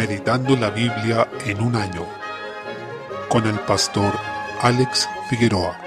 Meditando la Biblia en un año con el pastor Alex Figueroa.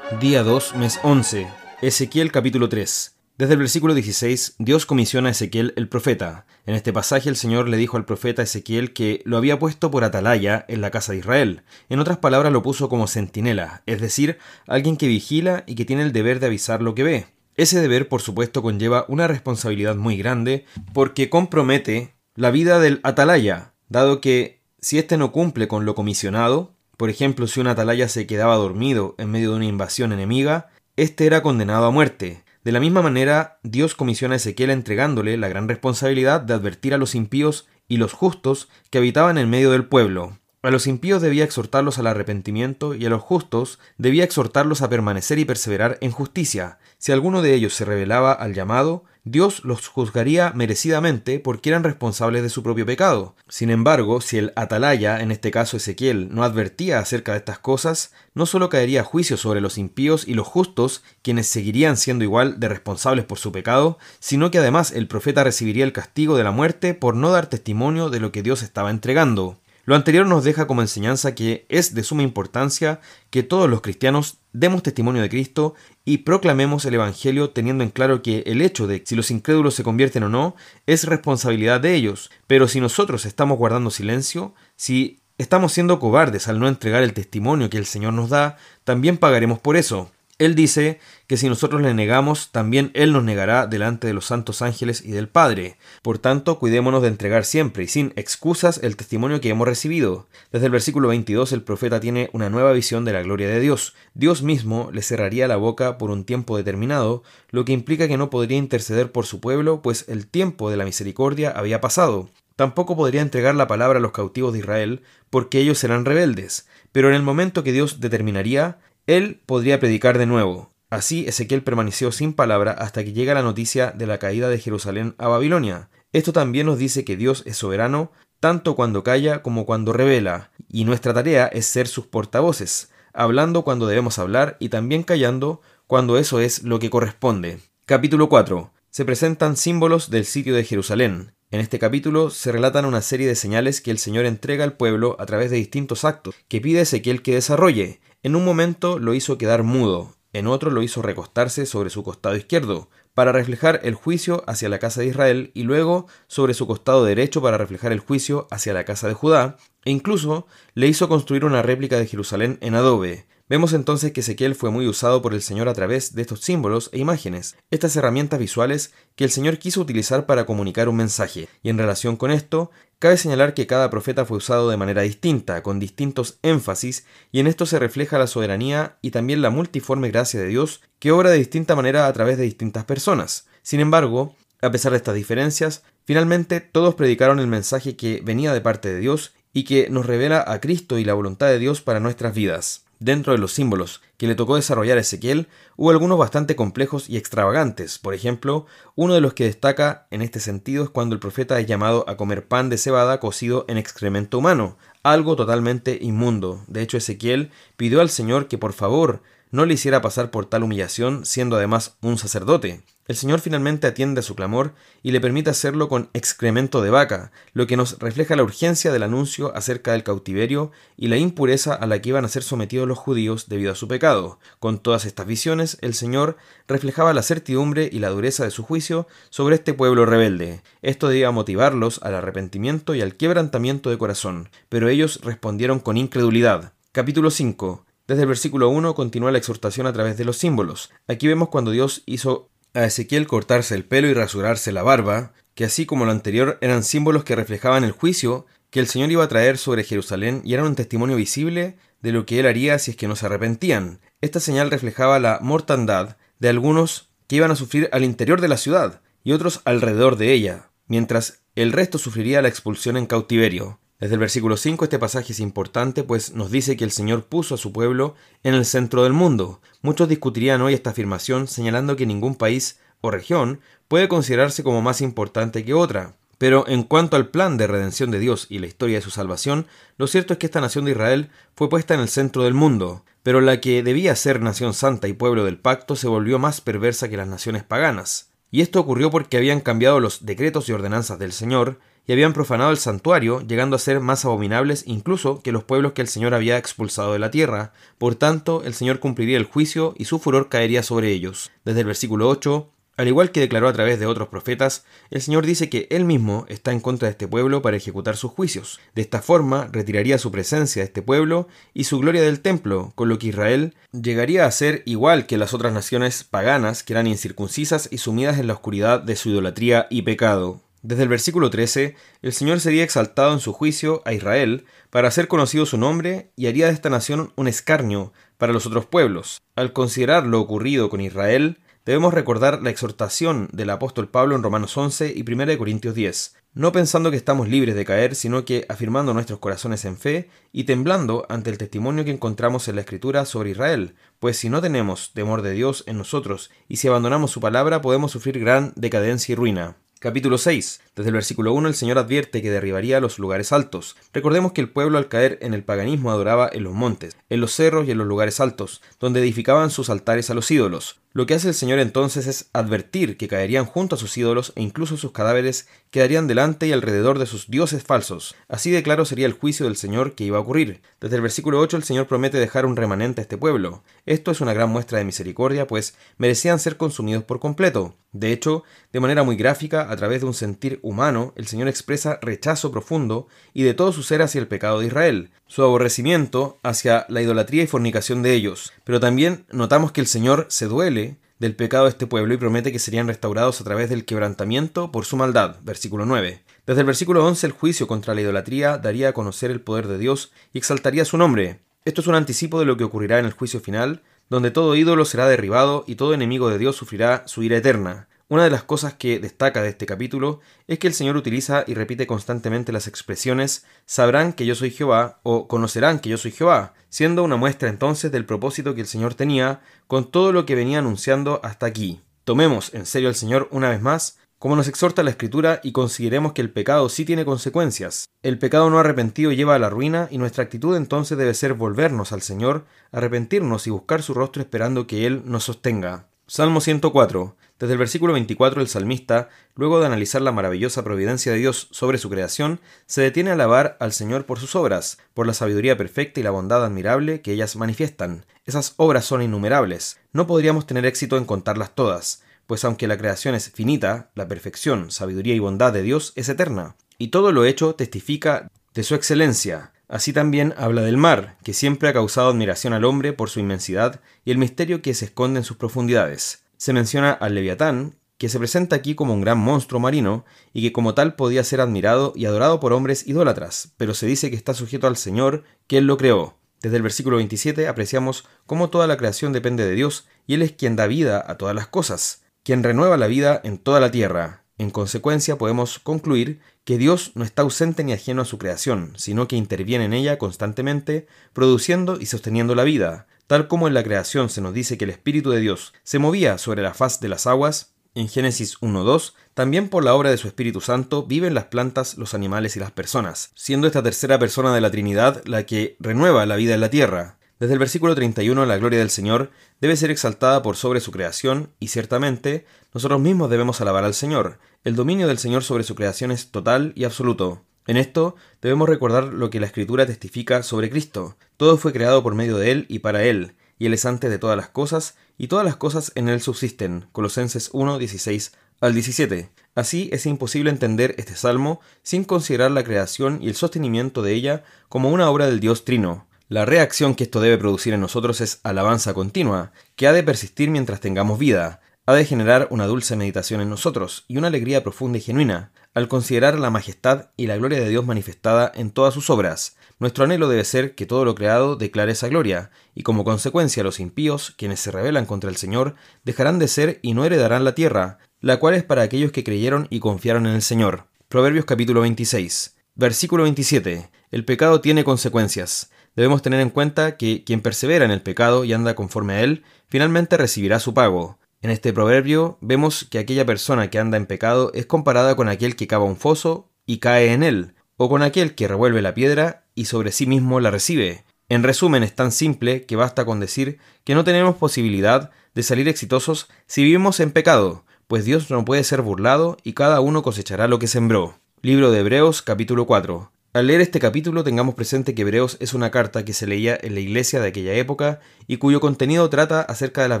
Día 2, mes 11. Ezequiel capítulo 3. Desde el versículo 16, Dios comisiona a Ezequiel el profeta. En este pasaje el Señor le dijo al profeta Ezequiel que lo había puesto por atalaya en la casa de Israel. En otras palabras lo puso como centinela, es decir, alguien que vigila y que tiene el deber de avisar lo que ve. Ese deber, por supuesto, conlleva una responsabilidad muy grande porque compromete la vida del atalaya, dado que si éste no cumple con lo comisionado, por ejemplo, si un atalaya se quedaba dormido en medio de una invasión enemiga, éste era condenado a muerte. De la misma manera, Dios comisiona a Ezequiel entregándole la gran responsabilidad de advertir a los impíos y los justos que habitaban en medio del pueblo. A los impíos debía exhortarlos al arrepentimiento y a los justos debía exhortarlos a permanecer y perseverar en justicia. Si alguno de ellos se rebelaba al llamado, Dios los juzgaría merecidamente porque eran responsables de su propio pecado. Sin embargo, si el atalaya, en este caso Ezequiel, no advertía acerca de estas cosas, no solo caería juicio sobre los impíos y los justos, quienes seguirían siendo igual de responsables por su pecado, sino que además el profeta recibiría el castigo de la muerte por no dar testimonio de lo que Dios estaba entregando. Lo anterior nos deja como enseñanza que es de suma importancia que todos los cristianos demos testimonio de Cristo y proclamemos el Evangelio teniendo en claro que el hecho de si los incrédulos se convierten o no es responsabilidad de ellos, pero si nosotros estamos guardando silencio, si estamos siendo cobardes al no entregar el testimonio que el Señor nos da, también pagaremos por eso. Él dice que si nosotros le negamos, también Él nos negará delante de los santos ángeles y del Padre. Por tanto, cuidémonos de entregar siempre y sin excusas el testimonio que hemos recibido. Desde el versículo 22 el profeta tiene una nueva visión de la gloria de Dios. Dios mismo le cerraría la boca por un tiempo determinado, lo que implica que no podría interceder por su pueblo, pues el tiempo de la misericordia había pasado. Tampoco podría entregar la palabra a los cautivos de Israel, porque ellos serán rebeldes. Pero en el momento que Dios determinaría, él podría predicar de nuevo. Así Ezequiel permaneció sin palabra hasta que llega la noticia de la caída de Jerusalén a Babilonia. Esto también nos dice que Dios es soberano tanto cuando calla como cuando revela, y nuestra tarea es ser sus portavoces, hablando cuando debemos hablar y también callando cuando eso es lo que corresponde. Capítulo 4. Se presentan símbolos del sitio de Jerusalén. En este capítulo se relatan una serie de señales que el Señor entrega al pueblo a través de distintos actos que pide Ezequiel que desarrolle. En un momento lo hizo quedar mudo, en otro lo hizo recostarse sobre su costado izquierdo, para reflejar el juicio hacia la casa de Israel, y luego sobre su costado derecho para reflejar el juicio hacia la casa de Judá, e incluso le hizo construir una réplica de Jerusalén en adobe, Vemos entonces que Ezequiel fue muy usado por el Señor a través de estos símbolos e imágenes, estas herramientas visuales que el Señor quiso utilizar para comunicar un mensaje, y en relación con esto, cabe señalar que cada profeta fue usado de manera distinta, con distintos énfasis, y en esto se refleja la soberanía y también la multiforme gracia de Dios, que obra de distinta manera a través de distintas personas. Sin embargo, a pesar de estas diferencias, finalmente todos predicaron el mensaje que venía de parte de Dios y que nos revela a Cristo y la voluntad de Dios para nuestras vidas. Dentro de los símbolos que le tocó desarrollar a Ezequiel, hubo algunos bastante complejos y extravagantes. Por ejemplo, uno de los que destaca en este sentido es cuando el profeta es llamado a comer pan de cebada cocido en excremento humano, algo totalmente inmundo. De hecho, Ezequiel pidió al Señor que por favor no le hiciera pasar por tal humillación, siendo además un sacerdote. El Señor finalmente atiende a su clamor y le permite hacerlo con excremento de vaca, lo que nos refleja la urgencia del anuncio acerca del cautiverio y la impureza a la que iban a ser sometidos los judíos debido a su pecado. Con todas estas visiones, el Señor reflejaba la certidumbre y la dureza de su juicio sobre este pueblo rebelde. Esto debía motivarlos al arrepentimiento y al quebrantamiento de corazón, pero ellos respondieron con incredulidad. Capítulo 5. Desde el versículo 1 continúa la exhortación a través de los símbolos. Aquí vemos cuando Dios hizo a Ezequiel cortarse el pelo y rasurarse la barba, que así como lo anterior eran símbolos que reflejaban el juicio que el Señor iba a traer sobre Jerusalén y eran un testimonio visible de lo que él haría si es que no se arrepentían. Esta señal reflejaba la mortandad de algunos que iban a sufrir al interior de la ciudad y otros alrededor de ella, mientras el resto sufriría la expulsión en cautiverio. Desde el versículo 5 este pasaje es importante, pues nos dice que el Señor puso a su pueblo en el centro del mundo. Muchos discutirían hoy esta afirmación señalando que ningún país o región puede considerarse como más importante que otra. Pero en cuanto al plan de redención de Dios y la historia de su salvación, lo cierto es que esta nación de Israel fue puesta en el centro del mundo, pero la que debía ser nación santa y pueblo del pacto se volvió más perversa que las naciones paganas. Y esto ocurrió porque habían cambiado los decretos y ordenanzas del Señor, y habían profanado el santuario, llegando a ser más abominables incluso que los pueblos que el Señor había expulsado de la tierra. Por tanto, el Señor cumpliría el juicio y su furor caería sobre ellos. Desde el versículo 8, al igual que declaró a través de otros profetas, el Señor dice que Él mismo está en contra de este pueblo para ejecutar sus juicios. De esta forma, retiraría su presencia de este pueblo y su gloria del templo, con lo que Israel llegaría a ser igual que las otras naciones paganas que eran incircuncisas y sumidas en la oscuridad de su idolatría y pecado. Desde el versículo 13, el Señor sería exaltado en su juicio a Israel para hacer conocido su nombre y haría de esta nación un escarnio para los otros pueblos. Al considerar lo ocurrido con Israel, debemos recordar la exhortación del apóstol Pablo en Romanos 11 y 1 Corintios 10, no pensando que estamos libres de caer, sino que afirmando nuestros corazones en fe y temblando ante el testimonio que encontramos en la Escritura sobre Israel, pues si no tenemos temor de Dios en nosotros y si abandonamos su palabra podemos sufrir gran decadencia y ruina. Capítulo 6. Desde el versículo 1 el Señor advierte que derribaría los lugares altos. Recordemos que el pueblo al caer en el paganismo adoraba en los montes, en los cerros y en los lugares altos, donde edificaban sus altares a los ídolos. Lo que hace el Señor entonces es advertir que caerían junto a sus ídolos e incluso sus cadáveres quedarían delante y alrededor de sus dioses falsos. Así de claro sería el juicio del Señor que iba a ocurrir. Desde el versículo 8 el Señor promete dejar un remanente a este pueblo. Esto es una gran muestra de misericordia, pues merecían ser consumidos por completo. De hecho, de manera muy gráfica, a través de un sentir humano, el Señor expresa rechazo profundo y de todo su ser hacia el pecado de Israel, su aborrecimiento hacia la idolatría y fornicación de ellos. Pero también notamos que el Señor se duele del pecado de este pueblo y promete que serían restaurados a través del quebrantamiento por su maldad. Versículo 9. Desde el versículo 11 el juicio contra la idolatría daría a conocer el poder de Dios y exaltaría su nombre. Esto es un anticipo de lo que ocurrirá en el juicio final, donde todo ídolo será derribado y todo enemigo de Dios sufrirá su ira eterna. Una de las cosas que destaca de este capítulo es que el Señor utiliza y repite constantemente las expresiones sabrán que yo soy Jehová o conocerán que yo soy Jehová, siendo una muestra entonces del propósito que el Señor tenía con todo lo que venía anunciando hasta aquí. Tomemos en serio al Señor una vez más, como nos exhorta la Escritura, y consideremos que el pecado sí tiene consecuencias. El pecado no arrepentido lleva a la ruina y nuestra actitud entonces debe ser volvernos al Señor, arrepentirnos y buscar su rostro esperando que Él nos sostenga. Salmo 104. Desde el versículo 24 el salmista, luego de analizar la maravillosa providencia de Dios sobre su creación, se detiene a alabar al Señor por sus obras, por la sabiduría perfecta y la bondad admirable que ellas manifiestan. Esas obras son innumerables. No podríamos tener éxito en contarlas todas, pues aunque la creación es finita, la perfección, sabiduría y bondad de Dios es eterna. Y todo lo hecho testifica de su excelencia. Así también habla del mar, que siempre ha causado admiración al hombre por su inmensidad y el misterio que se esconde en sus profundidades se menciona al Leviatán, que se presenta aquí como un gran monstruo marino y que como tal podía ser admirado y adorado por hombres idólatras, pero se dice que está sujeto al Señor, que Él lo creó. Desde el versículo 27 apreciamos cómo toda la creación depende de Dios y Él es quien da vida a todas las cosas, quien renueva la vida en toda la tierra. En consecuencia podemos concluir que Dios no está ausente ni ajeno a su creación, sino que interviene en ella constantemente, produciendo y sosteniendo la vida, Tal como en la creación se nos dice que el Espíritu de Dios se movía sobre la faz de las aguas, en Génesis 1.2, también por la obra de su Espíritu Santo viven las plantas, los animales y las personas, siendo esta tercera persona de la Trinidad la que renueva la vida en la tierra. Desde el versículo 31 la gloria del Señor debe ser exaltada por sobre su creación y ciertamente nosotros mismos debemos alabar al Señor. El dominio del Señor sobre su creación es total y absoluto. En esto debemos recordar lo que la Escritura testifica sobre Cristo. Todo fue creado por medio de Él y para Él, y Él es antes de todas las cosas, y todas las cosas en Él subsisten. Colosenses 1, 16 al 17. Así es imposible entender este salmo sin considerar la creación y el sostenimiento de ella como una obra del Dios Trino. La reacción que esto debe producir en nosotros es alabanza continua, que ha de persistir mientras tengamos vida, ha de generar una dulce meditación en nosotros y una alegría profunda y genuina, al considerar la majestad y la gloria de Dios manifestada en todas sus obras. Nuestro anhelo debe ser que todo lo creado declare esa gloria, y como consecuencia los impíos, quienes se rebelan contra el Señor, dejarán de ser y no heredarán la tierra, la cual es para aquellos que creyeron y confiaron en el Señor. Proverbios capítulo 26. Versículo 27. El pecado tiene consecuencias. Debemos tener en cuenta que quien persevera en el pecado y anda conforme a él, finalmente recibirá su pago. En este proverbio vemos que aquella persona que anda en pecado es comparada con aquel que cava un foso y cae en él, o con aquel que revuelve la piedra y sobre sí mismo la recibe. En resumen, es tan simple que basta con decir que no tenemos posibilidad de salir exitosos si vivimos en pecado, pues Dios no puede ser burlado y cada uno cosechará lo que sembró. Libro de Hebreos capítulo 4. Al leer este capítulo tengamos presente que Hebreos es una carta que se leía en la iglesia de aquella época y cuyo contenido trata acerca de las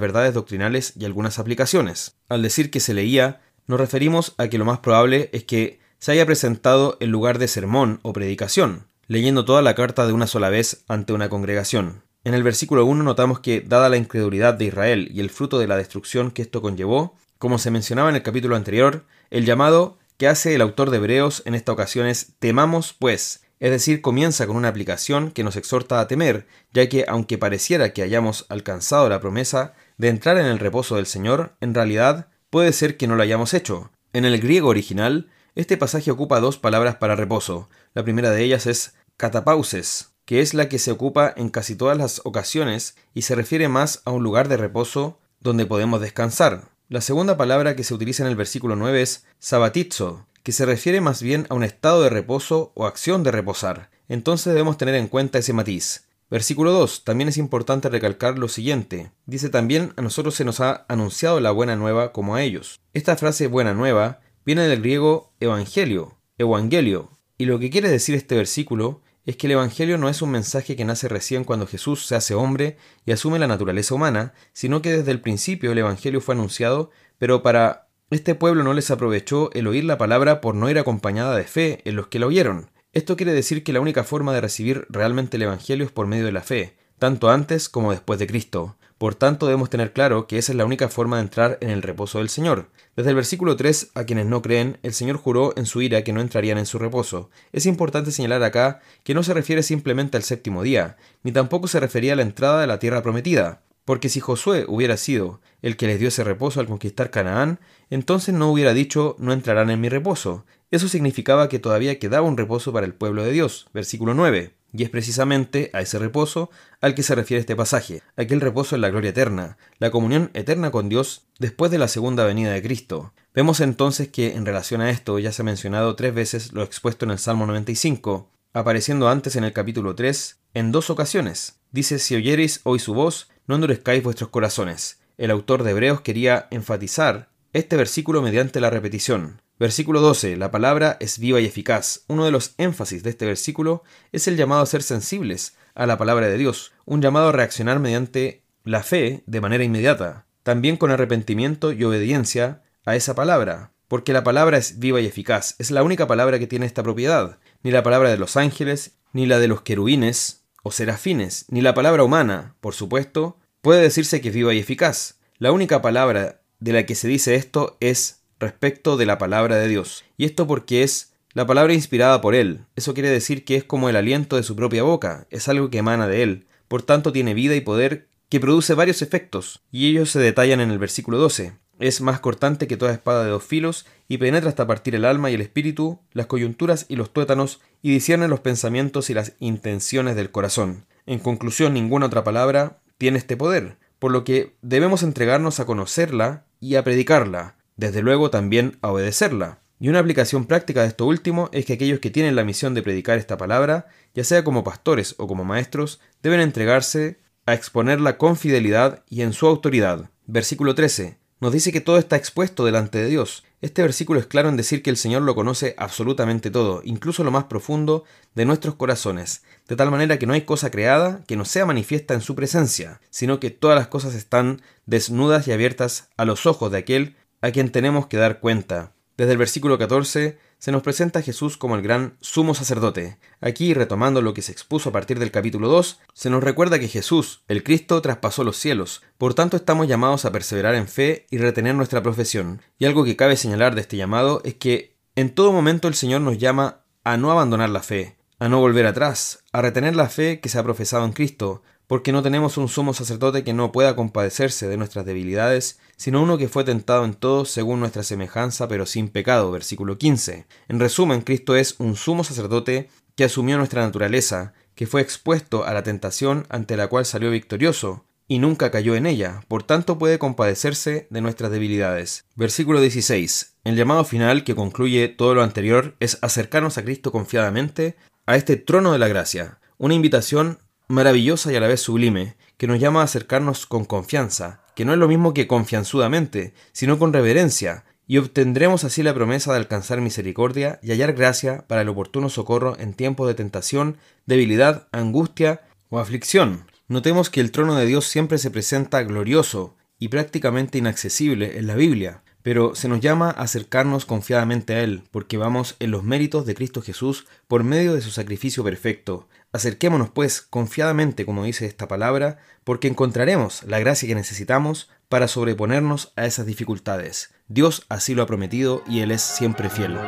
verdades doctrinales y algunas aplicaciones. Al decir que se leía, nos referimos a que lo más probable es que se haya presentado en lugar de sermón o predicación, leyendo toda la carta de una sola vez ante una congregación. En el versículo 1 notamos que, dada la incredulidad de Israel y el fruto de la destrucción que esto conllevó, como se mencionaba en el capítulo anterior, el llamado que hace el autor de Hebreos en esta ocasión es temamos pues, es decir, comienza con una aplicación que nos exhorta a temer, ya que aunque pareciera que hayamos alcanzado la promesa de entrar en el reposo del Señor, en realidad puede ser que no lo hayamos hecho. En el griego original, este pasaje ocupa dos palabras para reposo. La primera de ellas es catapauses, que es la que se ocupa en casi todas las ocasiones y se refiere más a un lugar de reposo donde podemos descansar. La segunda palabra que se utiliza en el versículo 9 es sabatizo, que se refiere más bien a un estado de reposo o acción de reposar. Entonces debemos tener en cuenta ese matiz. Versículo 2. También es importante recalcar lo siguiente. Dice también a nosotros se nos ha anunciado la buena nueva como a ellos. Esta frase buena nueva viene del griego evangelio, evangelio, y lo que quiere decir este versículo es que el Evangelio no es un mensaje que nace recién cuando Jesús se hace hombre y asume la naturaleza humana, sino que desde el principio el Evangelio fue anunciado, pero para este pueblo no les aprovechó el oír la palabra por no ir acompañada de fe en los que la oyeron. Esto quiere decir que la única forma de recibir realmente el Evangelio es por medio de la fe, tanto antes como después de Cristo. Por tanto, debemos tener claro que esa es la única forma de entrar en el reposo del Señor. Desde el versículo 3, a quienes no creen, el Señor juró en su ira que no entrarían en su reposo. Es importante señalar acá que no se refiere simplemente al séptimo día, ni tampoco se refería a la entrada de la tierra prometida, porque si Josué hubiera sido el que les dio ese reposo al conquistar Canaán, entonces no hubiera dicho no entrarán en mi reposo. Eso significaba que todavía quedaba un reposo para el pueblo de Dios. Versículo 9. Y es precisamente a ese reposo al que se refiere este pasaje, aquel reposo en la gloria eterna, la comunión eterna con Dios después de la segunda venida de Cristo. Vemos entonces que en relación a esto ya se ha mencionado tres veces lo expuesto en el Salmo 95, apareciendo antes en el capítulo 3 en dos ocasiones. Dice, si oyereis hoy su voz, no endurezcáis vuestros corazones. El autor de Hebreos quería enfatizar este versículo mediante la repetición. Versículo 12. La palabra es viva y eficaz. Uno de los énfasis de este versículo es el llamado a ser sensibles a la palabra de Dios, un llamado a reaccionar mediante la fe de manera inmediata, también con arrepentimiento y obediencia a esa palabra, porque la palabra es viva y eficaz, es la única palabra que tiene esta propiedad, ni la palabra de los ángeles, ni la de los querubines o serafines, ni la palabra humana, por supuesto, puede decirse que es viva y eficaz. La única palabra de la que se dice esto es respecto de la palabra de Dios. Y esto porque es la palabra inspirada por Él. Eso quiere decir que es como el aliento de su propia boca, es algo que emana de Él. Por tanto tiene vida y poder que produce varios efectos, y ellos se detallan en el versículo 12. Es más cortante que toda espada de dos filos, y penetra hasta partir el alma y el espíritu, las coyunturas y los tuétanos, y discierne los pensamientos y las intenciones del corazón. En conclusión, ninguna otra palabra tiene este poder, por lo que debemos entregarnos a conocerla y a predicarla, desde luego también a obedecerla. Y una aplicación práctica de esto último es que aquellos que tienen la misión de predicar esta palabra, ya sea como pastores o como maestros, deben entregarse a exponerla con fidelidad y en su autoridad. Versículo 13. Nos dice que todo está expuesto delante de Dios. Este versículo es claro en decir que el Señor lo conoce absolutamente todo, incluso lo más profundo de nuestros corazones, de tal manera que no hay cosa creada que no sea manifiesta en su presencia, sino que todas las cosas están desnudas y abiertas a los ojos de aquel a quien tenemos que dar cuenta. Desde el versículo 14 se nos presenta a Jesús como el gran sumo sacerdote. Aquí, retomando lo que se expuso a partir del capítulo 2, se nos recuerda que Jesús, el Cristo, traspasó los cielos. Por tanto, estamos llamados a perseverar en fe y retener nuestra profesión. Y algo que cabe señalar de este llamado es que en todo momento el Señor nos llama a no abandonar la fe, a no volver atrás, a retener la fe que se ha profesado en Cristo, porque no tenemos un sumo sacerdote que no pueda compadecerse de nuestras debilidades, sino uno que fue tentado en todo según nuestra semejanza, pero sin pecado. Versículo 15. En resumen, Cristo es un sumo sacerdote que asumió nuestra naturaleza, que fue expuesto a la tentación ante la cual salió victorioso, y nunca cayó en ella, por tanto puede compadecerse de nuestras debilidades. Versículo 16. El llamado final que concluye todo lo anterior es acercarnos a Cristo confiadamente, a este trono de la gracia, una invitación maravillosa y a la vez sublime, que nos llama a acercarnos con confianza, que no es lo mismo que confianzudamente, sino con reverencia, y obtendremos así la promesa de alcanzar misericordia y hallar gracia para el oportuno socorro en tiempo de tentación, debilidad, angustia o aflicción. Notemos que el trono de Dios siempre se presenta glorioso y prácticamente inaccesible en la Biblia, pero se nos llama a acercarnos confiadamente a Él, porque vamos en los méritos de Cristo Jesús por medio de su sacrificio perfecto. Acerquémonos pues confiadamente, como dice esta palabra, porque encontraremos la gracia que necesitamos para sobreponernos a esas dificultades. Dios así lo ha prometido y Él es siempre fiel.